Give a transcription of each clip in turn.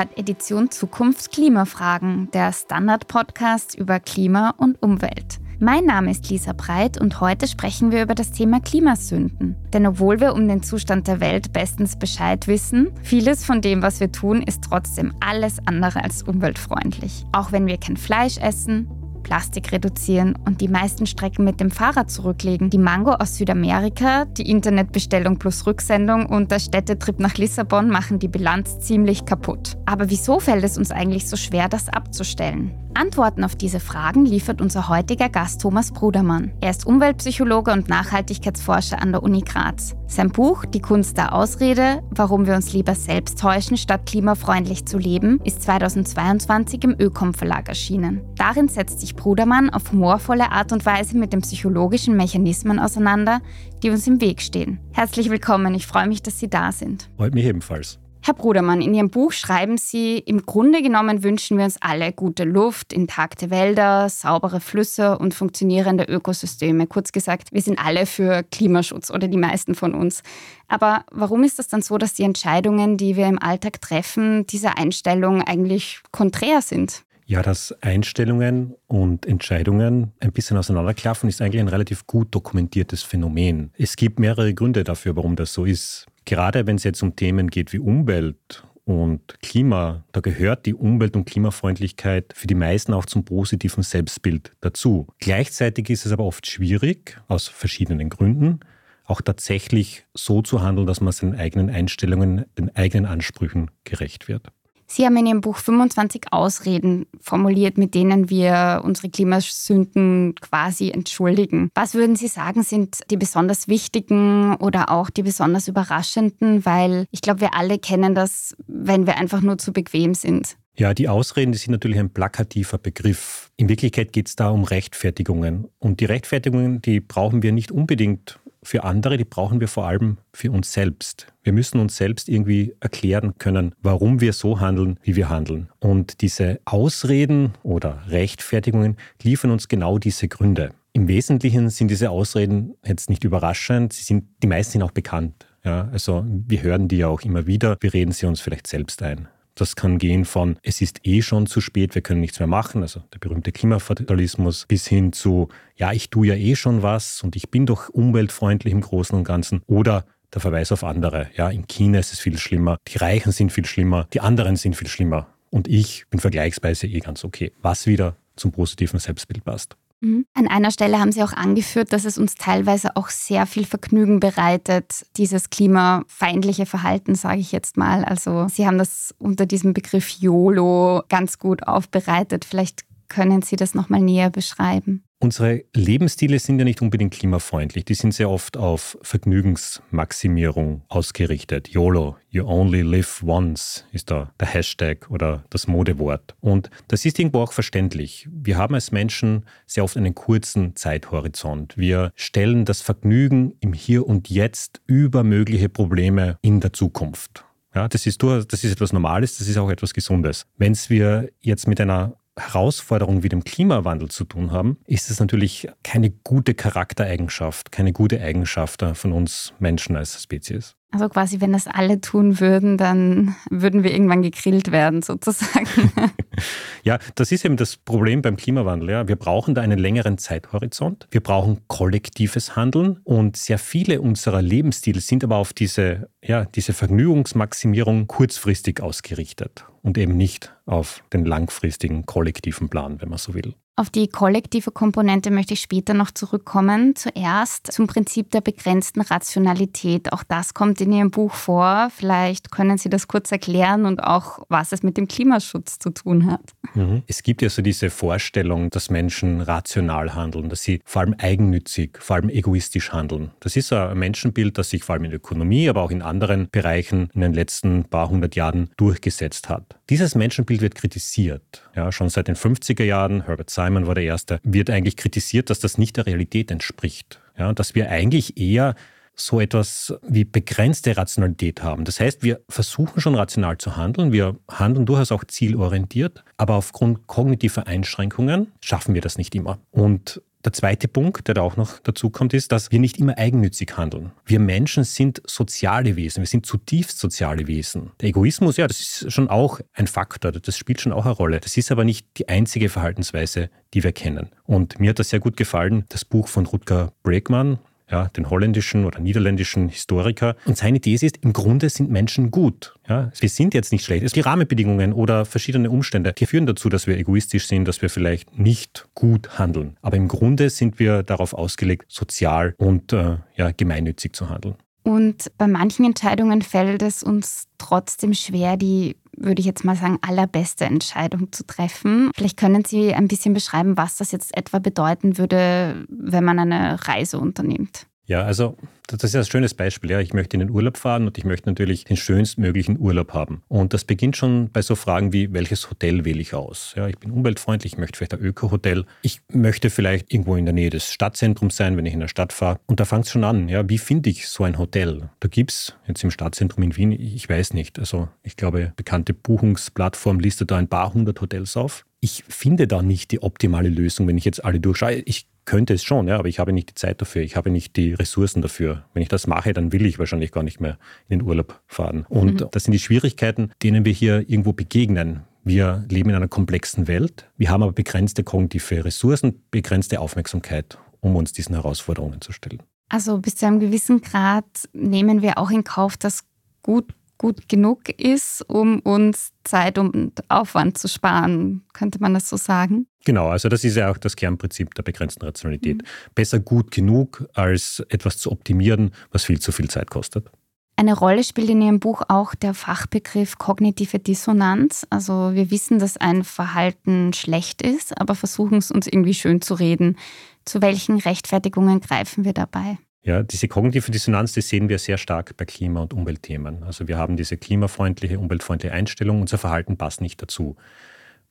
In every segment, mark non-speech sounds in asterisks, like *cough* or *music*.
hört Edition Zukunft Klimafragen, der Standard-Podcast über Klima und Umwelt. Mein Name ist Lisa Breit und heute sprechen wir über das Thema Klimasünden. Denn obwohl wir um den Zustand der Welt bestens Bescheid wissen, vieles von dem, was wir tun, ist trotzdem alles andere als umweltfreundlich. Auch wenn wir kein Fleisch essen, Plastik reduzieren und die meisten Strecken mit dem Fahrrad zurücklegen. Die Mango aus Südamerika, die Internetbestellung plus Rücksendung und der Städtetrip nach Lissabon machen die Bilanz ziemlich kaputt. Aber wieso fällt es uns eigentlich so schwer, das abzustellen? Antworten auf diese Fragen liefert unser heutiger Gast Thomas Brudermann. Er ist Umweltpsychologe und Nachhaltigkeitsforscher an der Uni Graz. Sein Buch Die Kunst der Ausrede, warum wir uns lieber selbst täuschen, statt klimafreundlich zu leben, ist 2022 im Ökom Verlag erschienen. Darin setzt sich Brudermann auf humorvolle Art und Weise mit den psychologischen Mechanismen auseinander, die uns im Weg stehen. Herzlich willkommen, ich freue mich, dass Sie da sind. Freut mich ebenfalls. Herr Brudermann, in Ihrem Buch schreiben Sie, im Grunde genommen wünschen wir uns alle gute Luft, intakte Wälder, saubere Flüsse und funktionierende Ökosysteme. Kurz gesagt, wir sind alle für Klimaschutz oder die meisten von uns. Aber warum ist das dann so, dass die Entscheidungen, die wir im Alltag treffen, dieser Einstellung eigentlich konträr sind? Ja, dass Einstellungen und Entscheidungen ein bisschen auseinanderklaffen, ist eigentlich ein relativ gut dokumentiertes Phänomen. Es gibt mehrere Gründe dafür, warum das so ist. Gerade wenn es jetzt um Themen geht wie Umwelt und Klima, da gehört die Umwelt- und Klimafreundlichkeit für die meisten auch zum positiven Selbstbild dazu. Gleichzeitig ist es aber oft schwierig, aus verschiedenen Gründen, auch tatsächlich so zu handeln, dass man seinen eigenen Einstellungen, den eigenen Ansprüchen gerecht wird. Sie haben in Ihrem Buch 25 Ausreden formuliert, mit denen wir unsere Klimasünden quasi entschuldigen. Was würden Sie sagen, sind die besonders wichtigen oder auch die besonders überraschenden? Weil ich glaube, wir alle kennen das, wenn wir einfach nur zu bequem sind. Ja, die Ausreden die sind natürlich ein plakativer Begriff. In Wirklichkeit geht es da um Rechtfertigungen. Und die Rechtfertigungen, die brauchen wir nicht unbedingt für andere, die brauchen wir vor allem für uns selbst. Wir müssen uns selbst irgendwie erklären können, warum wir so handeln, wie wir handeln. Und diese Ausreden oder Rechtfertigungen liefern uns genau diese Gründe. Im Wesentlichen sind diese Ausreden jetzt nicht überraschend, sie sind, die meisten sind auch bekannt. Ja, also wir hören die ja auch immer wieder, wir reden sie uns vielleicht selbst ein. Das kann gehen von, es ist eh schon zu spät, wir können nichts mehr machen, also der berühmte Klimafatalismus, bis hin zu, ja, ich tue ja eh schon was und ich bin doch umweltfreundlich im Großen und Ganzen. Oder der Verweis auf andere. Ja, in China ist es viel schlimmer, die Reichen sind viel schlimmer, die anderen sind viel schlimmer. Und ich bin vergleichsweise eh ganz okay, was wieder zum positiven Selbstbild passt. Mhm. An einer Stelle haben Sie auch angeführt, dass es uns teilweise auch sehr viel Vergnügen bereitet, dieses klimafeindliche Verhalten, sage ich jetzt mal. Also Sie haben das unter diesem Begriff YOLO ganz gut aufbereitet. Vielleicht können Sie das nochmal näher beschreiben? Unsere Lebensstile sind ja nicht unbedingt klimafreundlich. Die sind sehr oft auf Vergnügensmaximierung ausgerichtet. YOLO, you only live once, ist da der Hashtag oder das Modewort. Und das ist irgendwo auch verständlich. Wir haben als Menschen sehr oft einen kurzen Zeithorizont. Wir stellen das Vergnügen im Hier und Jetzt über mögliche Probleme in der Zukunft. Ja, das ist, das ist etwas Normales, das ist auch etwas Gesundes. Wenn wir jetzt mit einer Herausforderungen wie dem Klimawandel zu tun haben, ist es natürlich keine gute Charaktereigenschaft, keine gute Eigenschaft von uns Menschen als Spezies. Also quasi, wenn das alle tun würden, dann würden wir irgendwann gegrillt werden, sozusagen. *laughs* *laughs* ja, das ist eben das Problem beim Klimawandel. Ja. Wir brauchen da einen längeren Zeithorizont. Wir brauchen kollektives Handeln und sehr viele unserer Lebensstile sind aber auf diese, ja, diese Vergnügungsmaximierung kurzfristig ausgerichtet und eben nicht auf den langfristigen kollektiven Plan, wenn man so will. Auf die kollektive Komponente möchte ich später noch zurückkommen. Zuerst zum Prinzip der begrenzten Rationalität. Auch das kommt in Ihrem Buch vor. Vielleicht können Sie das kurz erklären und auch, was es mit dem Klimaschutz zu tun hat. Mhm. Es gibt ja so diese Vorstellung, dass Menschen rational handeln, dass sie vor allem eigennützig, vor allem egoistisch handeln. Das ist ein Menschenbild, das sich vor allem in der Ökonomie, aber auch in anderen Bereichen in den letzten paar hundert Jahren durchgesetzt hat. Dieses Menschenbild wird kritisiert. Ja, schon seit den 50er Jahren, Herbert Simon war der Erste, wird eigentlich kritisiert, dass das nicht der Realität entspricht. Ja, dass wir eigentlich eher so etwas wie begrenzte Rationalität haben. Das heißt, wir versuchen schon rational zu handeln, wir handeln durchaus auch zielorientiert, aber aufgrund kognitiver Einschränkungen schaffen wir das nicht immer. Und der zweite Punkt, der da auch noch dazu kommt, ist, dass wir nicht immer eigennützig handeln. Wir Menschen sind soziale Wesen, wir sind zutiefst soziale Wesen. Der Egoismus, ja, das ist schon auch ein Faktor, das spielt schon auch eine Rolle. Das ist aber nicht die einzige Verhaltensweise, die wir kennen. Und mir hat das sehr gut gefallen, das Buch von Rutger Bregmann, ja, den holländischen oder niederländischen Historiker. Und seine These ist, im Grunde sind Menschen gut. Ja, wir sind jetzt nicht schlecht. Es gibt Rahmenbedingungen oder verschiedene Umstände, die führen dazu, dass wir egoistisch sind, dass wir vielleicht nicht gut handeln. Aber im Grunde sind wir darauf ausgelegt, sozial und äh, ja, gemeinnützig zu handeln. Und bei manchen Entscheidungen fällt es uns trotzdem schwer, die, würde ich jetzt mal sagen, allerbeste Entscheidung zu treffen. Vielleicht können Sie ein bisschen beschreiben, was das jetzt etwa bedeuten würde, wenn man eine Reise unternimmt. Ja, also das ist ein schönes Beispiel. Ja. Ich möchte in den Urlaub fahren und ich möchte natürlich den schönstmöglichen Urlaub haben. Und das beginnt schon bei so Fragen wie, welches Hotel wähle ich aus? Ja, ich bin umweltfreundlich, ich möchte vielleicht ein Öko-Hotel. Ich möchte vielleicht irgendwo in der Nähe des Stadtzentrums sein, wenn ich in der Stadt fahre. Und da fängt es schon an. Ja, wie finde ich so ein Hotel? Da gibt es jetzt im Stadtzentrum in Wien, ich weiß nicht. Also ich glaube, bekannte Buchungsplattform listet da ein paar hundert Hotels auf ich finde da nicht die optimale Lösung, wenn ich jetzt alle durchschaue. Ich könnte es schon, ja, aber ich habe nicht die Zeit dafür, ich habe nicht die Ressourcen dafür. Wenn ich das mache, dann will ich wahrscheinlich gar nicht mehr in den Urlaub fahren. Und mhm. das sind die Schwierigkeiten, denen wir hier irgendwo begegnen. Wir leben in einer komplexen Welt, wir haben aber begrenzte kognitive Ressourcen, begrenzte Aufmerksamkeit, um uns diesen Herausforderungen zu stellen. Also bis zu einem gewissen Grad nehmen wir auch in Kauf, dass gut gut genug ist, um uns Zeit und Aufwand zu sparen. Könnte man das so sagen? Genau, also das ist ja auch das Kernprinzip der begrenzten Rationalität. Mhm. Besser gut genug, als etwas zu optimieren, was viel zu viel Zeit kostet. Eine Rolle spielt in Ihrem Buch auch der Fachbegriff kognitive Dissonanz. Also wir wissen, dass ein Verhalten schlecht ist, aber versuchen es uns irgendwie schön zu reden. Zu welchen Rechtfertigungen greifen wir dabei? Ja, diese kognitive Dissonanz, die sehen wir sehr stark bei Klima- und Umweltthemen. Also wir haben diese klimafreundliche, umweltfreundliche Einstellung, unser Verhalten passt nicht dazu.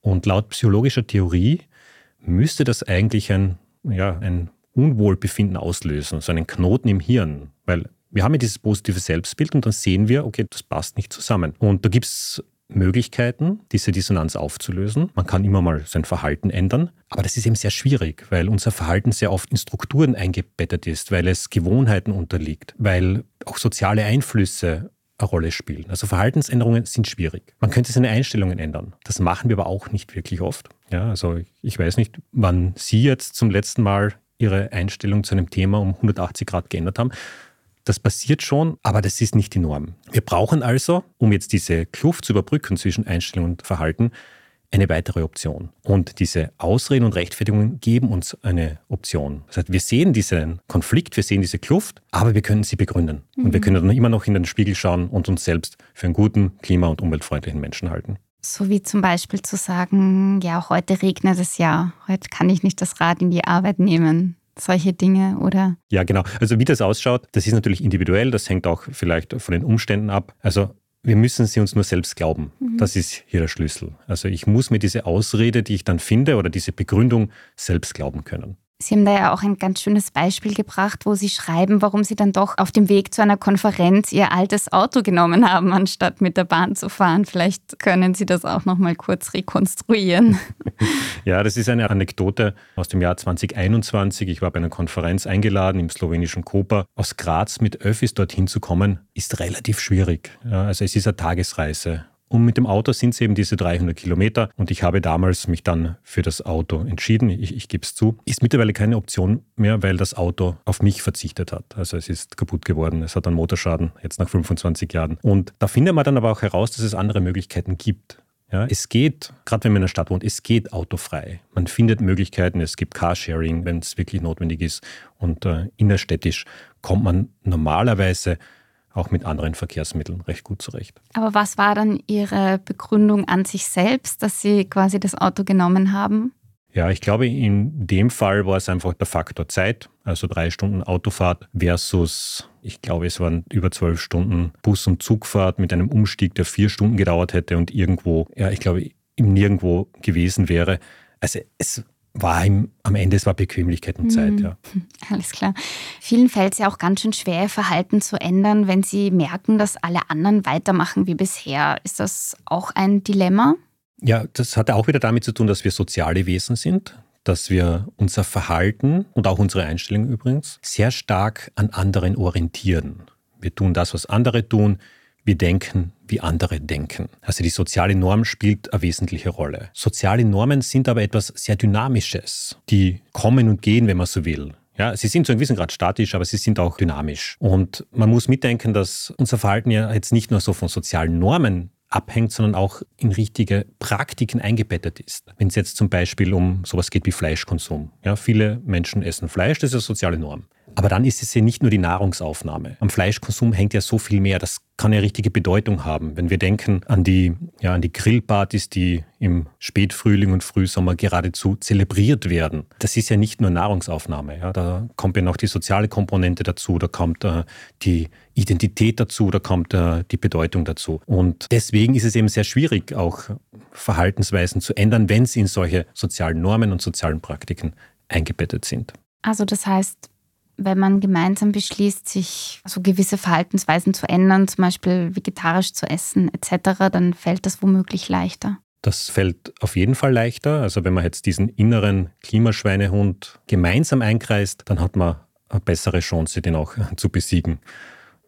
Und laut psychologischer Theorie müsste das eigentlich ein, ja, ein Unwohlbefinden auslösen, so einen Knoten im Hirn, weil wir haben ja dieses positive Selbstbild und dann sehen wir, okay, das passt nicht zusammen. Und da gibt es Möglichkeiten, diese Dissonanz aufzulösen. Man kann immer mal sein Verhalten ändern, aber das ist eben sehr schwierig, weil unser Verhalten sehr oft in Strukturen eingebettet ist, weil es Gewohnheiten unterliegt, weil auch soziale Einflüsse eine Rolle spielen. Also Verhaltensänderungen sind schwierig. Man könnte seine Einstellungen ändern. Das machen wir aber auch nicht wirklich oft. Ja, also ich weiß nicht, wann Sie jetzt zum letzten Mal Ihre Einstellung zu einem Thema um 180 Grad geändert haben. Das passiert schon, aber das ist nicht die Norm. Wir brauchen also, um jetzt diese Kluft zu überbrücken zwischen Einstellung und Verhalten, eine weitere Option. Und diese Ausreden und Rechtfertigungen geben uns eine Option. Das heißt, wir sehen diesen Konflikt, wir sehen diese Kluft, aber wir können sie begründen. Mhm. Und wir mhm. können dann immer noch in den Spiegel schauen und uns selbst für einen guten, klima- und umweltfreundlichen Menschen halten. So wie zum Beispiel zu sagen, ja, heute regnet es ja, heute kann ich nicht das Rad in die Arbeit nehmen solche Dinge, oder? Ja, genau. Also wie das ausschaut, das ist natürlich individuell, das hängt auch vielleicht von den Umständen ab. Also wir müssen sie uns nur selbst glauben. Mhm. Das ist hier der Schlüssel. Also ich muss mir diese Ausrede, die ich dann finde, oder diese Begründung selbst glauben können. Sie haben da ja auch ein ganz schönes Beispiel gebracht, wo Sie schreiben, warum Sie dann doch auf dem Weg zu einer Konferenz Ihr altes Auto genommen haben, anstatt mit der Bahn zu fahren. Vielleicht können Sie das auch noch mal kurz rekonstruieren. *laughs* Ja, das ist eine Anekdote aus dem Jahr 2021. Ich war bei einer Konferenz eingeladen im slowenischen Koper. Aus Graz mit Öffis dorthin zu kommen, ist relativ schwierig. Also es ist eine Tagesreise. Und mit dem Auto sind es eben diese 300 Kilometer. Und ich habe damals mich dann für das Auto entschieden. Ich, ich gebe es zu. Ist mittlerweile keine Option mehr, weil das Auto auf mich verzichtet hat. Also es ist kaputt geworden. Es hat einen Motorschaden, jetzt nach 25 Jahren. Und da findet man dann aber auch heraus, dass es andere Möglichkeiten gibt. Ja, es geht, gerade wenn man in der Stadt wohnt, es geht autofrei. Man findet Möglichkeiten, es gibt Carsharing, wenn es wirklich notwendig ist. Und äh, innerstädtisch kommt man normalerweise auch mit anderen Verkehrsmitteln recht gut zurecht. Aber was war dann Ihre Begründung an sich selbst, dass Sie quasi das Auto genommen haben? Ja, ich glaube, in dem Fall war es einfach der Faktor Zeit, also drei Stunden Autofahrt versus, ich glaube, es waren über zwölf Stunden Bus- und Zugfahrt mit einem Umstieg, der vier Stunden gedauert hätte und irgendwo, ja, ich glaube, im Nirgendwo gewesen wäre. Also es war ihm, am Ende, es war Bequemlichkeit und Zeit, mhm. ja. *laughs* Alles klar. Vielen fällt es ja auch ganz schön schwer, ihr Verhalten zu ändern, wenn sie merken, dass alle anderen weitermachen wie bisher. Ist das auch ein Dilemma? Ja, das hat auch wieder damit zu tun, dass wir soziale Wesen sind. dass wir unser Verhalten und auch unsere Einstellung übrigens sehr stark an anderen orientieren. Wir tun das, was andere tun. Wir denken, wie andere denken. Also die soziale Norm spielt eine wesentliche Rolle. Soziale Normen sind aber etwas sehr Dynamisches. Die kommen und gehen, wenn man so will. Ja, sie sind zu einem gewissen Grad statisch, aber sie sind auch dynamisch. Und man muss mitdenken, dass unser Verhalten ja jetzt nicht nur so von sozialen Normen abhängt, sondern auch in richtige Praktiken eingebettet ist. Wenn es jetzt zum Beispiel um sowas geht wie Fleischkonsum. Ja, viele Menschen essen Fleisch, das ist eine soziale Norm. Aber dann ist es ja nicht nur die Nahrungsaufnahme. Am Fleischkonsum hängt ja so viel mehr. Das kann ja richtige Bedeutung haben. Wenn wir denken an die, ja, an die Grillpartys, die im Spätfrühling und Frühsommer geradezu zelebriert werden. Das ist ja nicht nur Nahrungsaufnahme. Ja. Da kommt ja noch die soziale Komponente dazu, da kommt äh, die Identität dazu, da kommt äh, die Bedeutung dazu. Und deswegen ist es eben sehr schwierig, auch Verhaltensweisen zu ändern, wenn sie in solche sozialen Normen und sozialen Praktiken eingebettet sind. Also das heißt, wenn man gemeinsam beschließt, sich so gewisse Verhaltensweisen zu ändern, zum Beispiel vegetarisch zu essen etc., dann fällt das womöglich leichter. Das fällt auf jeden Fall leichter. Also wenn man jetzt diesen inneren Klimaschweinehund gemeinsam einkreist, dann hat man eine bessere Chance, den auch *laughs* zu besiegen,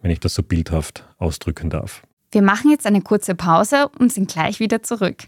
wenn ich das so bildhaft ausdrücken darf. Wir machen jetzt eine kurze Pause und sind gleich wieder zurück.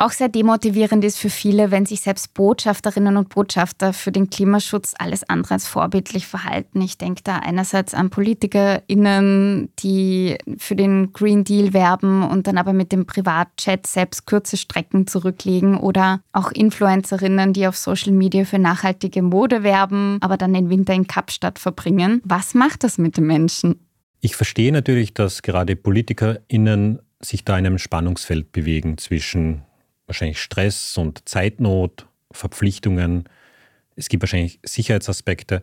Auch sehr demotivierend ist für viele, wenn sich selbst Botschafterinnen und Botschafter für den Klimaschutz alles andere als vorbildlich verhalten. Ich denke da einerseits an PolitikerInnen, die für den Green Deal werben und dann aber mit dem Privatchat selbst kurze Strecken zurücklegen oder auch Influencerinnen, die auf Social Media für nachhaltige Mode werben, aber dann den Winter in Kapstadt verbringen. Was macht das mit den Menschen? Ich verstehe natürlich, dass gerade PolitikerInnen sich da in einem Spannungsfeld bewegen zwischen wahrscheinlich Stress und Zeitnot, Verpflichtungen. Es gibt wahrscheinlich Sicherheitsaspekte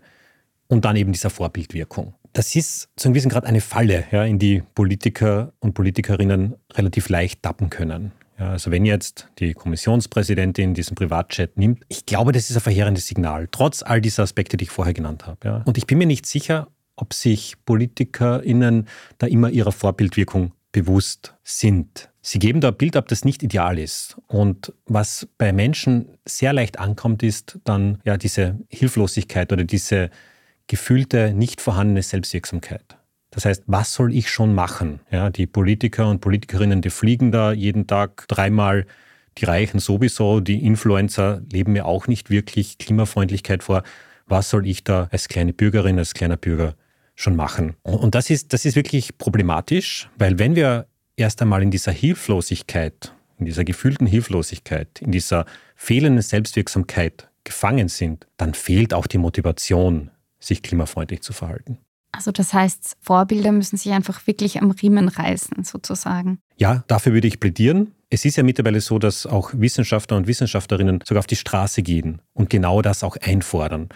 und dann eben dieser Vorbildwirkung. Das ist zu einem gewissen Grad eine Falle, ja, in die Politiker und Politikerinnen relativ leicht tappen können. Ja, also wenn jetzt die Kommissionspräsidentin diesen Privatchat nimmt, ich glaube, das ist ein verheerendes Signal, trotz all dieser Aspekte, die ich vorher genannt habe. Ja. Und ich bin mir nicht sicher, ob sich PolitikerInnen da immer ihrer Vorbildwirkung bewusst sind. Sie geben da ein Bild ab, das nicht ideal ist. Und was bei Menschen sehr leicht ankommt, ist dann ja diese Hilflosigkeit oder diese gefühlte, nicht vorhandene Selbstwirksamkeit. Das heißt, was soll ich schon machen? Ja, die Politiker und Politikerinnen, die fliegen da jeden Tag dreimal, die Reichen sowieso, die Influencer leben mir auch nicht wirklich Klimafreundlichkeit vor. Was soll ich da als kleine Bürgerin, als kleiner Bürger schon machen. Und das ist, das ist wirklich problematisch, weil wenn wir erst einmal in dieser Hilflosigkeit, in dieser gefühlten Hilflosigkeit, in dieser fehlenden Selbstwirksamkeit gefangen sind, dann fehlt auch die Motivation, sich klimafreundlich zu verhalten. Also das heißt, Vorbilder müssen sich einfach wirklich am Riemen reißen, sozusagen. Ja, dafür würde ich plädieren. Es ist ja mittlerweile so, dass auch Wissenschaftler und Wissenschaftlerinnen sogar auf die Straße gehen und genau das auch einfordern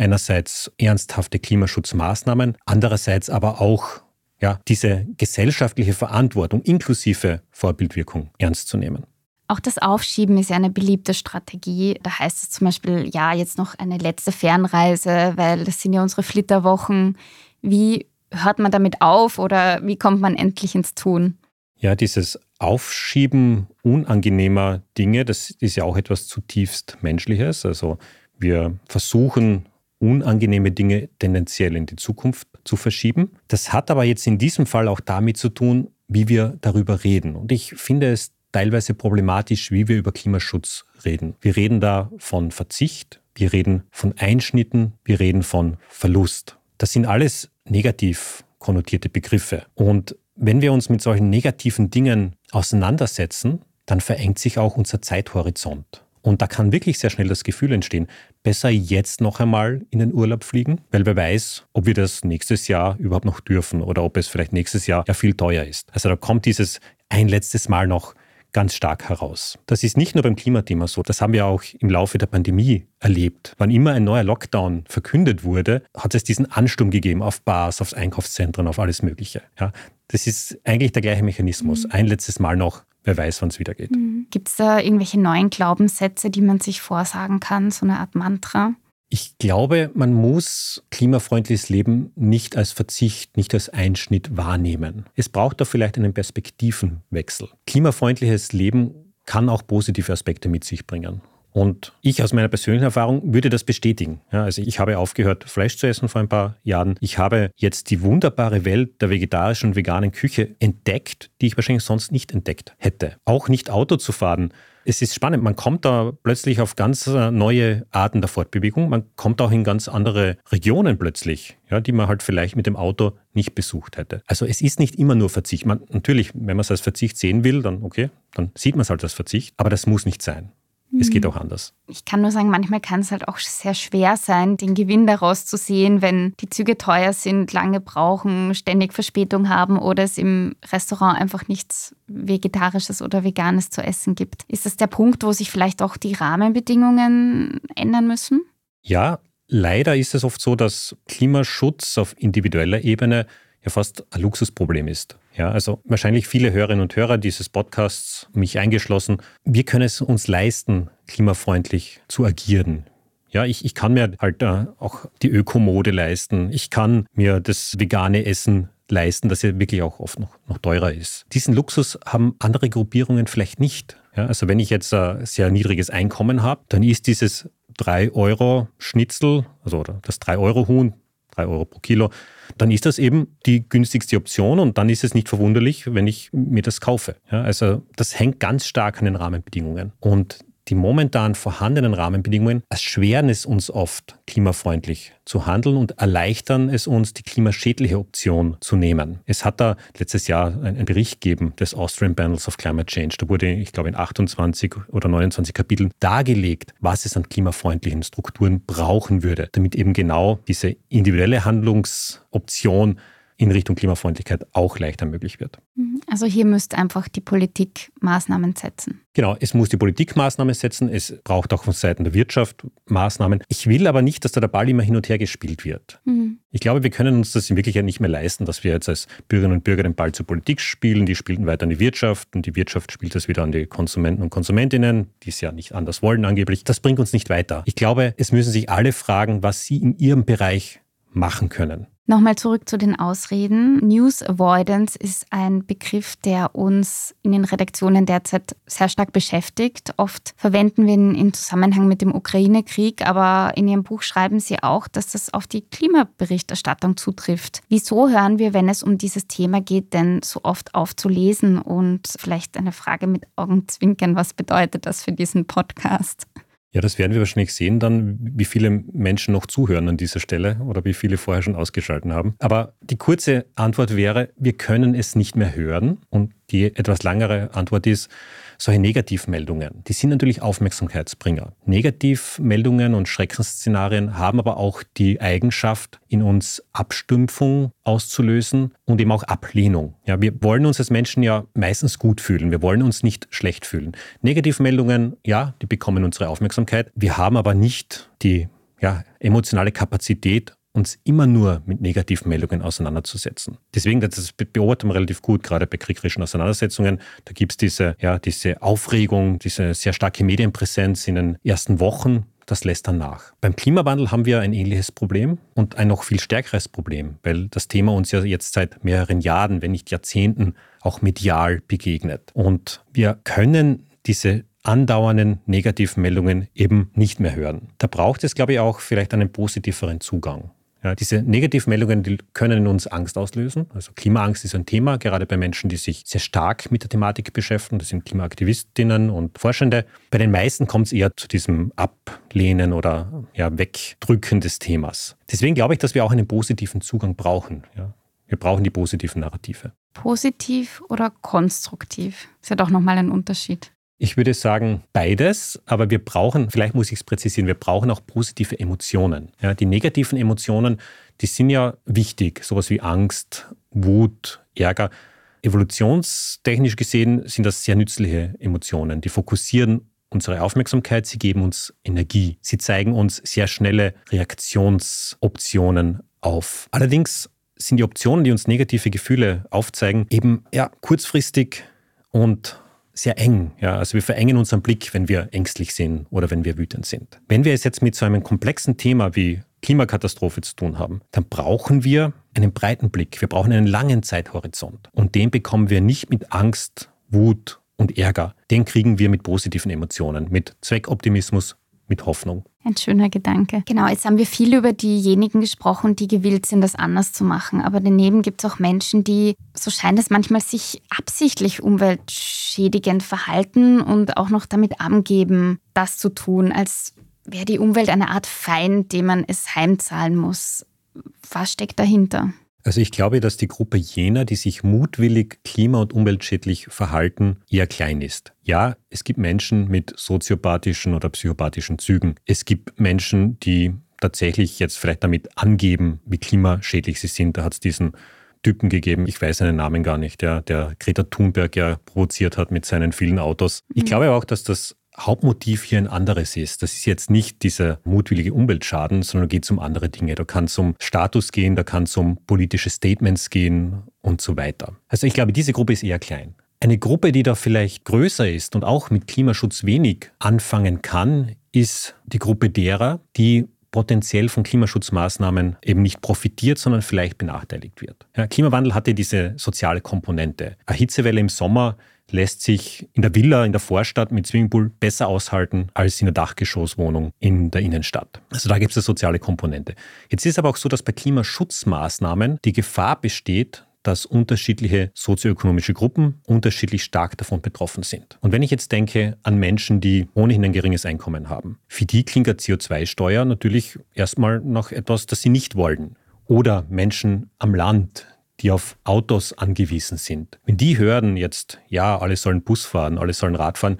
einerseits ernsthafte Klimaschutzmaßnahmen, andererseits aber auch ja, diese gesellschaftliche Verantwortung inklusive Vorbildwirkung ernst zu nehmen. Auch das Aufschieben ist ja eine beliebte Strategie. Da heißt es zum Beispiel, ja, jetzt noch eine letzte Fernreise, weil das sind ja unsere Flitterwochen. Wie hört man damit auf oder wie kommt man endlich ins Tun? Ja, dieses Aufschieben unangenehmer Dinge, das ist ja auch etwas zutiefst Menschliches. Also wir versuchen unangenehme Dinge tendenziell in die Zukunft zu verschieben. Das hat aber jetzt in diesem Fall auch damit zu tun, wie wir darüber reden. Und ich finde es teilweise problematisch, wie wir über Klimaschutz reden. Wir reden da von Verzicht, wir reden von Einschnitten, wir reden von Verlust. Das sind alles negativ konnotierte Begriffe. Und wenn wir uns mit solchen negativen Dingen auseinandersetzen, dann verengt sich auch unser Zeithorizont. Und da kann wirklich sehr schnell das Gefühl entstehen, besser jetzt noch einmal in den Urlaub fliegen, weil wer weiß, ob wir das nächstes Jahr überhaupt noch dürfen oder ob es vielleicht nächstes Jahr ja viel teuer ist. Also da kommt dieses ein letztes Mal noch ganz stark heraus. Das ist nicht nur beim Klimathema so, das haben wir auch im Laufe der Pandemie erlebt. Wann immer ein neuer Lockdown verkündet wurde, hat es diesen Ansturm gegeben auf Bars, auf Einkaufszentren, auf alles Mögliche. Ja, das ist eigentlich der gleiche Mechanismus. Mhm. Ein letztes Mal noch, wer weiß, wann es wieder geht. Mhm. Gibt es da irgendwelche neuen Glaubenssätze, die man sich vorsagen kann, so eine Art Mantra? Ich glaube, man muss klimafreundliches Leben nicht als Verzicht, nicht als Einschnitt wahrnehmen. Es braucht da vielleicht einen Perspektivenwechsel. Klimafreundliches Leben kann auch positive Aspekte mit sich bringen. Und ich aus meiner persönlichen Erfahrung würde das bestätigen. Ja, also ich habe aufgehört, Fleisch zu essen vor ein paar Jahren. Ich habe jetzt die wunderbare Welt der vegetarischen und veganen Küche entdeckt, die ich wahrscheinlich sonst nicht entdeckt hätte. Auch nicht Auto zu fahren es ist spannend, man kommt da plötzlich auf ganz äh, neue Arten der Fortbewegung. Man kommt auch in ganz andere Regionen plötzlich, ja, die man halt vielleicht mit dem Auto nicht besucht hätte. Also es ist nicht immer nur Verzicht. Man, natürlich, wenn man es als Verzicht sehen will, dann okay, dann sieht man es halt als Verzicht, aber das muss nicht sein. Es geht mhm. auch anders. Ich kann nur sagen, manchmal kann es halt auch sehr schwer sein, den Gewinn daraus zu sehen, wenn die Züge teuer sind, lange brauchen, ständig Verspätung haben oder es im Restaurant einfach nichts Vegetarisches oder Veganes zu essen gibt. Ist das der Punkt, wo sich vielleicht auch die Rahmenbedingungen ändern müssen? Ja, leider ist es oft so, dass Klimaschutz auf individueller Ebene ja fast ein Luxusproblem ist. Ja, also wahrscheinlich viele Hörerinnen und Hörer dieses Podcasts, mich eingeschlossen, wir können es uns leisten, klimafreundlich zu agieren. Ja, ich, ich kann mir halt äh, auch die Ökomode leisten. Ich kann mir das vegane Essen leisten, das ja wirklich auch oft noch, noch teurer ist. Diesen Luxus haben andere Gruppierungen vielleicht nicht. Ja, also wenn ich jetzt ein sehr niedriges Einkommen habe, dann ist dieses 3 Euro Schnitzel, also das 3 Euro Huhn, 3 Euro pro Kilo, dann ist das eben die günstigste Option und dann ist es nicht verwunderlich, wenn ich mir das kaufe. Ja, also das hängt ganz stark an den Rahmenbedingungen. Und die momentan vorhandenen Rahmenbedingungen erschweren es uns oft, klimafreundlich zu handeln und erleichtern es uns, die klimaschädliche Option zu nehmen. Es hat da letztes Jahr einen Bericht gegeben des Austrian Panels of Climate Change. Da wurde, ich glaube, in 28 oder 29 Kapiteln dargelegt, was es an klimafreundlichen Strukturen brauchen würde, damit eben genau diese individuelle Handlungsoption in Richtung Klimafreundlichkeit auch leichter möglich wird. Mhm. Also hier müsste einfach die Politik Maßnahmen setzen. Genau, es muss die Politik Maßnahmen setzen, es braucht auch von Seiten der Wirtschaft Maßnahmen. Ich will aber nicht, dass da der Ball immer hin und her gespielt wird. Mhm. Ich glaube, wir können uns das in Wirklichkeit nicht mehr leisten, dass wir jetzt als Bürgerinnen und Bürger den Ball zur Politik spielen, die spielen weiter an die Wirtschaft und die Wirtschaft spielt das wieder an die Konsumenten und Konsumentinnen, die es ja nicht anders wollen angeblich. Das bringt uns nicht weiter. Ich glaube, es müssen sich alle fragen, was sie in ihrem Bereich machen können. Nochmal zurück zu den Ausreden. News Avoidance ist ein Begriff, der uns in den Redaktionen derzeit sehr stark beschäftigt. Oft verwenden wir ihn im Zusammenhang mit dem Ukraine-Krieg, aber in Ihrem Buch schreiben Sie auch, dass das auf die Klimaberichterstattung zutrifft. Wieso hören wir, wenn es um dieses Thema geht, denn so oft aufzulesen? Und vielleicht eine Frage mit Augenzwinkern, was bedeutet das für diesen Podcast? Ja, das werden wir wahrscheinlich sehen dann, wie viele Menschen noch zuhören an dieser Stelle oder wie viele vorher schon ausgeschalten haben. Aber die kurze Antwort wäre, wir können es nicht mehr hören. Und die etwas langere Antwort ist, solche Negativmeldungen, die sind natürlich Aufmerksamkeitsbringer. Negativmeldungen und Schreckensszenarien haben aber auch die Eigenschaft, in uns Abstumpfung auszulösen und eben auch Ablehnung. Ja, wir wollen uns als Menschen ja meistens gut fühlen. Wir wollen uns nicht schlecht fühlen. Negativmeldungen, ja, die bekommen unsere Aufmerksamkeit. Wir haben aber nicht die ja, emotionale Kapazität, uns immer nur mit Negativmeldungen auseinanderzusetzen. Deswegen, das beobachten wir relativ gut, gerade bei kriegerischen Auseinandersetzungen. Da gibt es diese, ja, diese Aufregung, diese sehr starke Medienpräsenz in den ersten Wochen. Das lässt dann nach. Beim Klimawandel haben wir ein ähnliches Problem und ein noch viel stärkeres Problem, weil das Thema uns ja jetzt seit mehreren Jahren, wenn nicht Jahrzehnten, auch medial begegnet. Und wir können diese andauernden Negativmeldungen eben nicht mehr hören. Da braucht es, glaube ich, auch vielleicht einen positiveren Zugang. Ja, diese Negativmeldungen die können in uns Angst auslösen. Also Klimaangst ist ein Thema, gerade bei Menschen, die sich sehr stark mit der Thematik beschäftigen. Das sind Klimaaktivistinnen und Forschende. Bei den meisten kommt es eher zu diesem Ablehnen oder ja, Wegdrücken des Themas. Deswegen glaube ich, dass wir auch einen positiven Zugang brauchen. Ja. Wir brauchen die positiven Narrative. Positiv oder konstruktiv? Ist ja doch nochmal ein Unterschied. Ich würde sagen beides, aber wir brauchen, vielleicht muss ich es präzisieren, wir brauchen auch positive Emotionen. Ja, die negativen Emotionen, die sind ja wichtig, sowas wie Angst, Wut, Ärger. Evolutionstechnisch gesehen sind das sehr nützliche Emotionen. Die fokussieren unsere Aufmerksamkeit, sie geben uns Energie. Sie zeigen uns sehr schnelle Reaktionsoptionen auf. Allerdings sind die Optionen, die uns negative Gefühle aufzeigen, eben ja, kurzfristig und sehr eng. Ja, also wir verengen unseren Blick, wenn wir ängstlich sind oder wenn wir wütend sind. Wenn wir es jetzt mit so einem komplexen Thema wie Klimakatastrophe zu tun haben, dann brauchen wir einen breiten Blick. Wir brauchen einen langen Zeithorizont. Und den bekommen wir nicht mit Angst, Wut und Ärger. Den kriegen wir mit positiven Emotionen, mit Zweckoptimismus, mit Hoffnung. Ein schöner Gedanke. Genau, jetzt haben wir viel über diejenigen gesprochen, die gewillt sind, das anders zu machen. Aber daneben gibt es auch Menschen, die, so scheint es manchmal, sich absichtlich umweltschädigend verhalten und auch noch damit angeben, das zu tun, als wäre die Umwelt eine Art Feind, dem man es heimzahlen muss. Was steckt dahinter? Also ich glaube, dass die Gruppe jener, die sich mutwillig klima- und umweltschädlich verhalten, eher klein ist. Ja, es gibt Menschen mit soziopathischen oder psychopathischen Zügen. Es gibt Menschen, die tatsächlich jetzt vielleicht damit angeben, wie klimaschädlich sie sind. Da hat es diesen Typen gegeben, ich weiß seinen Namen gar nicht, der, der Greta Thunberg ja provoziert hat mit seinen vielen Autos. Ich mhm. glaube auch, dass das Hauptmotiv hier ein anderes ist. Das ist jetzt nicht dieser mutwillige Umweltschaden, sondern geht es um andere Dinge. Da kann es um Status gehen, da kann es um politische Statements gehen und so weiter. Also ich glaube, diese Gruppe ist eher klein. Eine Gruppe, die da vielleicht größer ist und auch mit Klimaschutz wenig anfangen kann, ist die Gruppe derer, die potenziell von Klimaschutzmaßnahmen eben nicht profitiert, sondern vielleicht benachteiligt wird. Ja, Klimawandel hatte diese soziale Komponente. Eine Hitzewelle im Sommer lässt sich in der Villa in der Vorstadt mit Swimmingpool besser aushalten als in der Dachgeschosswohnung in der Innenstadt. Also da gibt es eine soziale Komponente. Jetzt ist aber auch so, dass bei Klimaschutzmaßnahmen die Gefahr besteht, dass unterschiedliche sozioökonomische Gruppen unterschiedlich stark davon betroffen sind. Und wenn ich jetzt denke an Menschen, die ohnehin ein geringes Einkommen haben, für die klingt eine CO2-Steuer natürlich erstmal nach etwas, das sie nicht wollen. Oder Menschen am Land, die auf Autos angewiesen sind, wenn die hören jetzt, ja, alle sollen Bus fahren, alle sollen Rad fahren,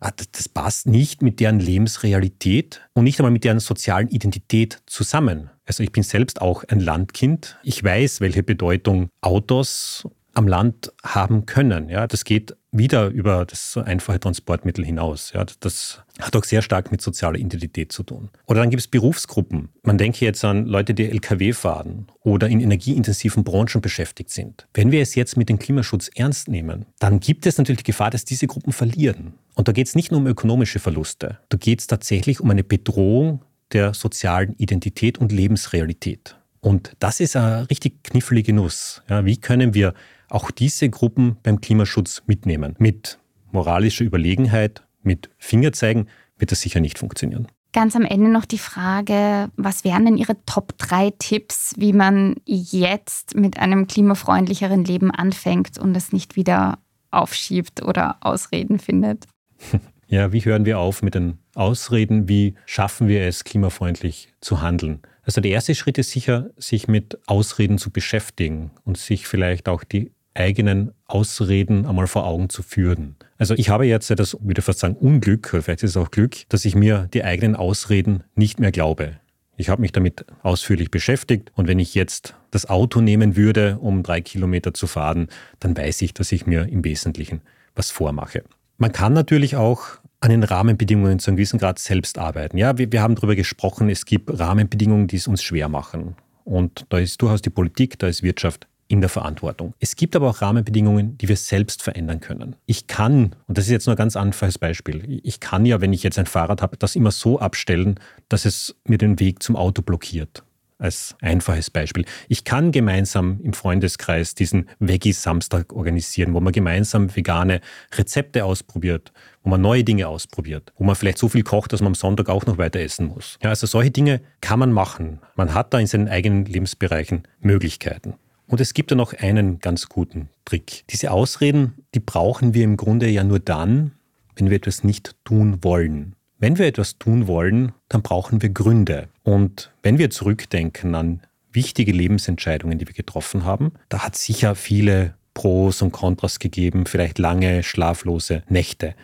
ah, das passt nicht mit deren Lebensrealität und nicht einmal mit deren sozialen Identität zusammen. Also ich bin selbst auch ein Landkind. Ich weiß, welche Bedeutung Autos am Land haben können. Ja, das geht wieder über das einfache Transportmittel hinaus. Ja, das hat auch sehr stark mit sozialer Identität zu tun. Oder dann gibt es Berufsgruppen. Man denke jetzt an Leute, die Lkw fahren oder in energieintensiven Branchen beschäftigt sind. Wenn wir es jetzt mit dem Klimaschutz ernst nehmen, dann gibt es natürlich die Gefahr, dass diese Gruppen verlieren. Und da geht es nicht nur um ökonomische Verluste. Da geht es tatsächlich um eine Bedrohung der sozialen Identität und Lebensrealität. Und das ist eine richtig knifflige Nuss. Ja, wie können wir auch diese Gruppen beim Klimaschutz mitnehmen. Mit moralischer Überlegenheit, mit Fingerzeigen wird das sicher nicht funktionieren. Ganz am Ende noch die Frage, was wären denn Ihre Top 3 Tipps, wie man jetzt mit einem klimafreundlicheren Leben anfängt und es nicht wieder aufschiebt oder Ausreden findet? *laughs* Ja, wie hören wir auf mit den Ausreden? Wie schaffen wir es, klimafreundlich zu handeln? Also der erste Schritt ist sicher, sich mit Ausreden zu beschäftigen und sich vielleicht auch die eigenen Ausreden einmal vor Augen zu führen. Also ich habe jetzt das, würde fast sagen, Unglück, vielleicht ist es auch Glück, dass ich mir die eigenen Ausreden nicht mehr glaube. Ich habe mich damit ausführlich beschäftigt und wenn ich jetzt das Auto nehmen würde, um drei Kilometer zu fahren, dann weiß ich, dass ich mir im Wesentlichen was vormache. Man kann natürlich auch an den Rahmenbedingungen zu einem gewissen Grad selbst arbeiten. Ja, wir, wir haben darüber gesprochen, es gibt Rahmenbedingungen, die es uns schwer machen. Und da ist durchaus die Politik, da ist Wirtschaft in der Verantwortung. Es gibt aber auch Rahmenbedingungen, die wir selbst verändern können. Ich kann, und das ist jetzt nur ein ganz einfaches Beispiel, ich kann ja, wenn ich jetzt ein Fahrrad habe, das immer so abstellen, dass es mir den Weg zum Auto blockiert als einfaches Beispiel. Ich kann gemeinsam im Freundeskreis diesen Veggie-Samstag organisieren, wo man gemeinsam vegane Rezepte ausprobiert, wo man neue Dinge ausprobiert, wo man vielleicht so viel kocht, dass man am Sonntag auch noch weiter essen muss. Ja, also solche Dinge kann man machen. Man hat da in seinen eigenen Lebensbereichen Möglichkeiten. Und es gibt da noch einen ganz guten Trick. Diese Ausreden, die brauchen wir im Grunde ja nur dann, wenn wir etwas nicht tun wollen. Wenn wir etwas tun wollen, dann brauchen wir Gründe. Und wenn wir zurückdenken an wichtige Lebensentscheidungen, die wir getroffen haben, da hat es sicher viele Pros und Kontras gegeben, vielleicht lange schlaflose Nächte.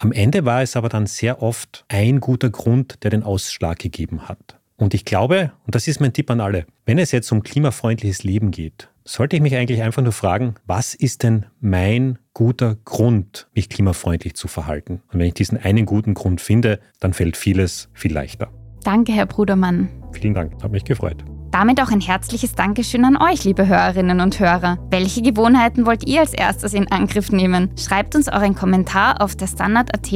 Am Ende war es aber dann sehr oft ein guter Grund, der den Ausschlag gegeben hat. Und ich glaube, und das ist mein Tipp an alle, wenn es jetzt um klimafreundliches Leben geht, sollte ich mich eigentlich einfach nur fragen, was ist denn mein guter Grund, mich klimafreundlich zu verhalten? Und wenn ich diesen einen guten Grund finde, dann fällt vieles viel leichter. Danke, Herr Brudermann. Vielen Dank, hat mich gefreut. Damit auch ein herzliches Dankeschön an euch, liebe Hörerinnen und Hörer. Welche Gewohnheiten wollt ihr als erstes in Angriff nehmen? Schreibt uns euren Kommentar auf der Standard.at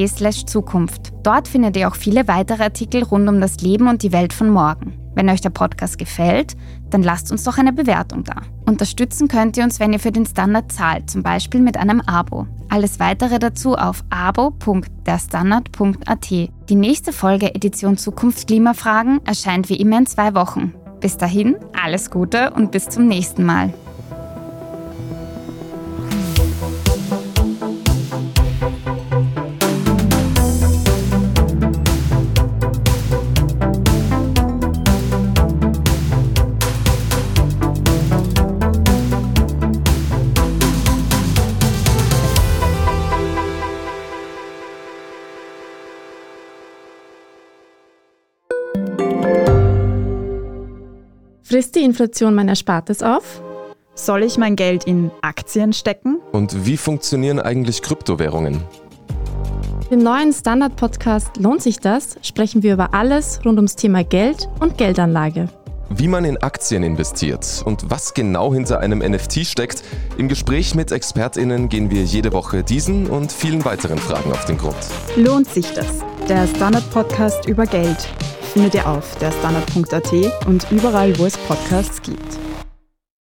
Zukunft. Dort findet ihr auch viele weitere Artikel rund um das Leben und die Welt von morgen. Wenn euch der Podcast gefällt, dann lasst uns doch eine Bewertung da. Unterstützen könnt ihr uns, wenn ihr für den Standard zahlt, zum Beispiel mit einem Abo. Alles weitere dazu auf abo.derstandard.at. Die nächste Folge Edition Zukunft Klimafragen erscheint wie immer in zwei Wochen. Bis dahin, alles Gute und bis zum nächsten Mal. Frisst die Inflation mein Erspartes auf? Soll ich mein Geld in Aktien stecken? Und wie funktionieren eigentlich Kryptowährungen? Im neuen Standard-Podcast Lohnt sich das? sprechen wir über alles rund ums Thema Geld und Geldanlage. Wie man in Aktien investiert und was genau hinter einem NFT steckt. Im Gespräch mit ExpertInnen gehen wir jede Woche diesen und vielen weiteren Fragen auf den Grund. Lohnt sich das? Der Standard-Podcast über Geld findet ihr auf derstandard.at und überall, wo es Podcasts gibt.